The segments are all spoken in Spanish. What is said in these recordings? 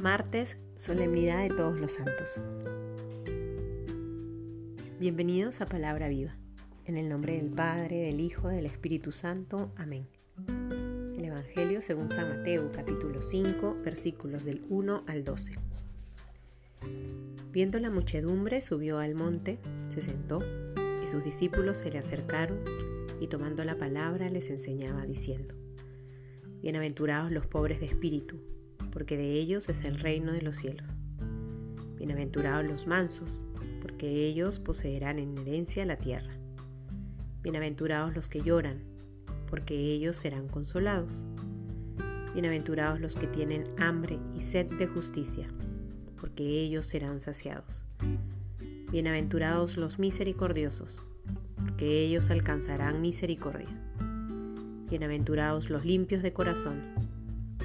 Martes, solemnidad de todos los santos. Bienvenidos a Palabra Viva. En el nombre del Padre, del Hijo, del Espíritu Santo. Amén. El Evangelio según San Mateo, capítulo 5, versículos del 1 al 12. Viendo la muchedumbre, subió al monte, se sentó, y sus discípulos se le acercaron, y tomando la palabra les enseñaba diciendo, Bienaventurados los pobres de espíritu porque de ellos es el reino de los cielos. Bienaventurados los mansos, porque ellos poseerán en herencia la tierra. Bienaventurados los que lloran, porque ellos serán consolados. Bienaventurados los que tienen hambre y sed de justicia, porque ellos serán saciados. Bienaventurados los misericordiosos, porque ellos alcanzarán misericordia. Bienaventurados los limpios de corazón,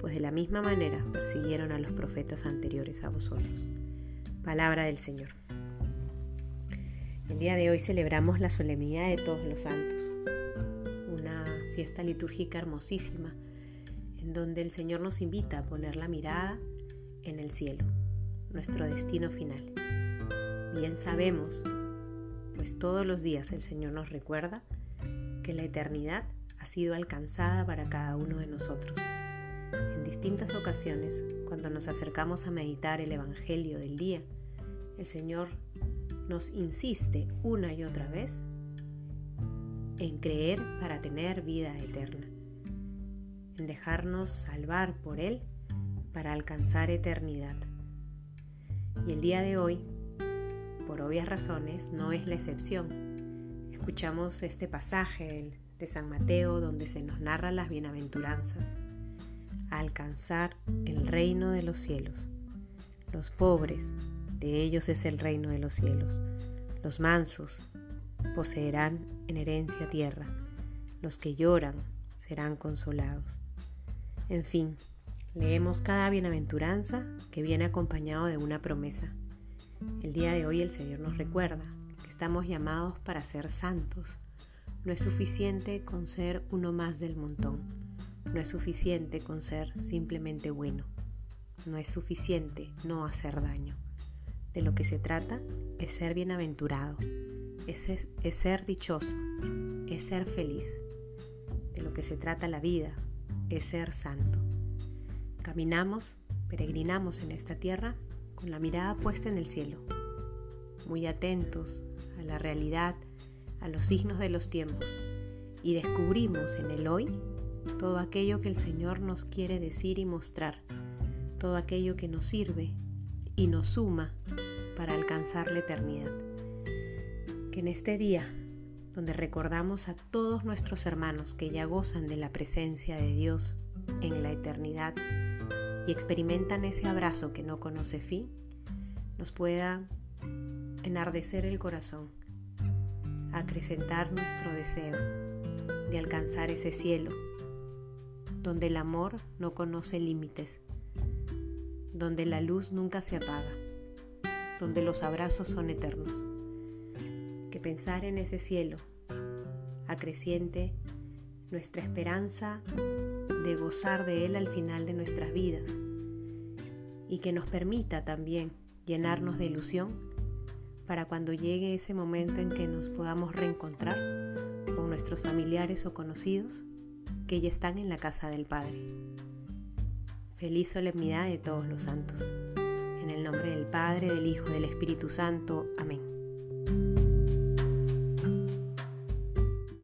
pues de la misma manera persiguieron a los profetas anteriores a vosotros. Palabra del Señor. El día de hoy celebramos la solemnidad de todos los santos, una fiesta litúrgica hermosísima en donde el Señor nos invita a poner la mirada en el cielo, nuestro destino final. Bien sabemos, pues todos los días el Señor nos recuerda que la eternidad ha sido alcanzada para cada uno de nosotros distintas ocasiones, cuando nos acercamos a meditar el Evangelio del día, el Señor nos insiste una y otra vez en creer para tener vida eterna, en dejarnos salvar por Él para alcanzar eternidad. Y el día de hoy, por obvias razones, no es la excepción. Escuchamos este pasaje de San Mateo donde se nos narra las bienaventuranzas alcanzar el reino de los cielos. Los pobres, de ellos es el reino de los cielos. Los mansos poseerán en herencia tierra. Los que lloran serán consolados. En fin, leemos cada bienaventuranza que viene acompañado de una promesa. El día de hoy el Señor nos recuerda que estamos llamados para ser santos. No es suficiente con ser uno más del montón no es suficiente con ser simplemente bueno. No es suficiente no hacer daño. De lo que se trata es ser bienaventurado, es, es, ser dichoso, es ser feliz. De lo que se trata la vida es ser santo. Caminamos, peregrinamos en esta tierra con la mirada puesta en el cielo, muy atentos a la realidad, a los signos de los tiempos, y descubrimos en el hoy todo aquello que el Señor nos quiere decir y mostrar, todo aquello que nos sirve y nos suma para alcanzar la eternidad. Que en este día, donde recordamos a todos nuestros hermanos que ya gozan de la presencia de Dios en la eternidad y experimentan ese abrazo que no conoce fin, nos pueda enardecer el corazón, acrecentar nuestro deseo de alcanzar ese cielo donde el amor no conoce límites, donde la luz nunca se apaga, donde los abrazos son eternos. Que pensar en ese cielo acreciente nuestra esperanza de gozar de Él al final de nuestras vidas y que nos permita también llenarnos de ilusión para cuando llegue ese momento en que nos podamos reencontrar con nuestros familiares o conocidos que ya están en la casa del Padre. Feliz solemnidad de todos los santos. En el nombre del Padre, del Hijo y del Espíritu Santo. Amén.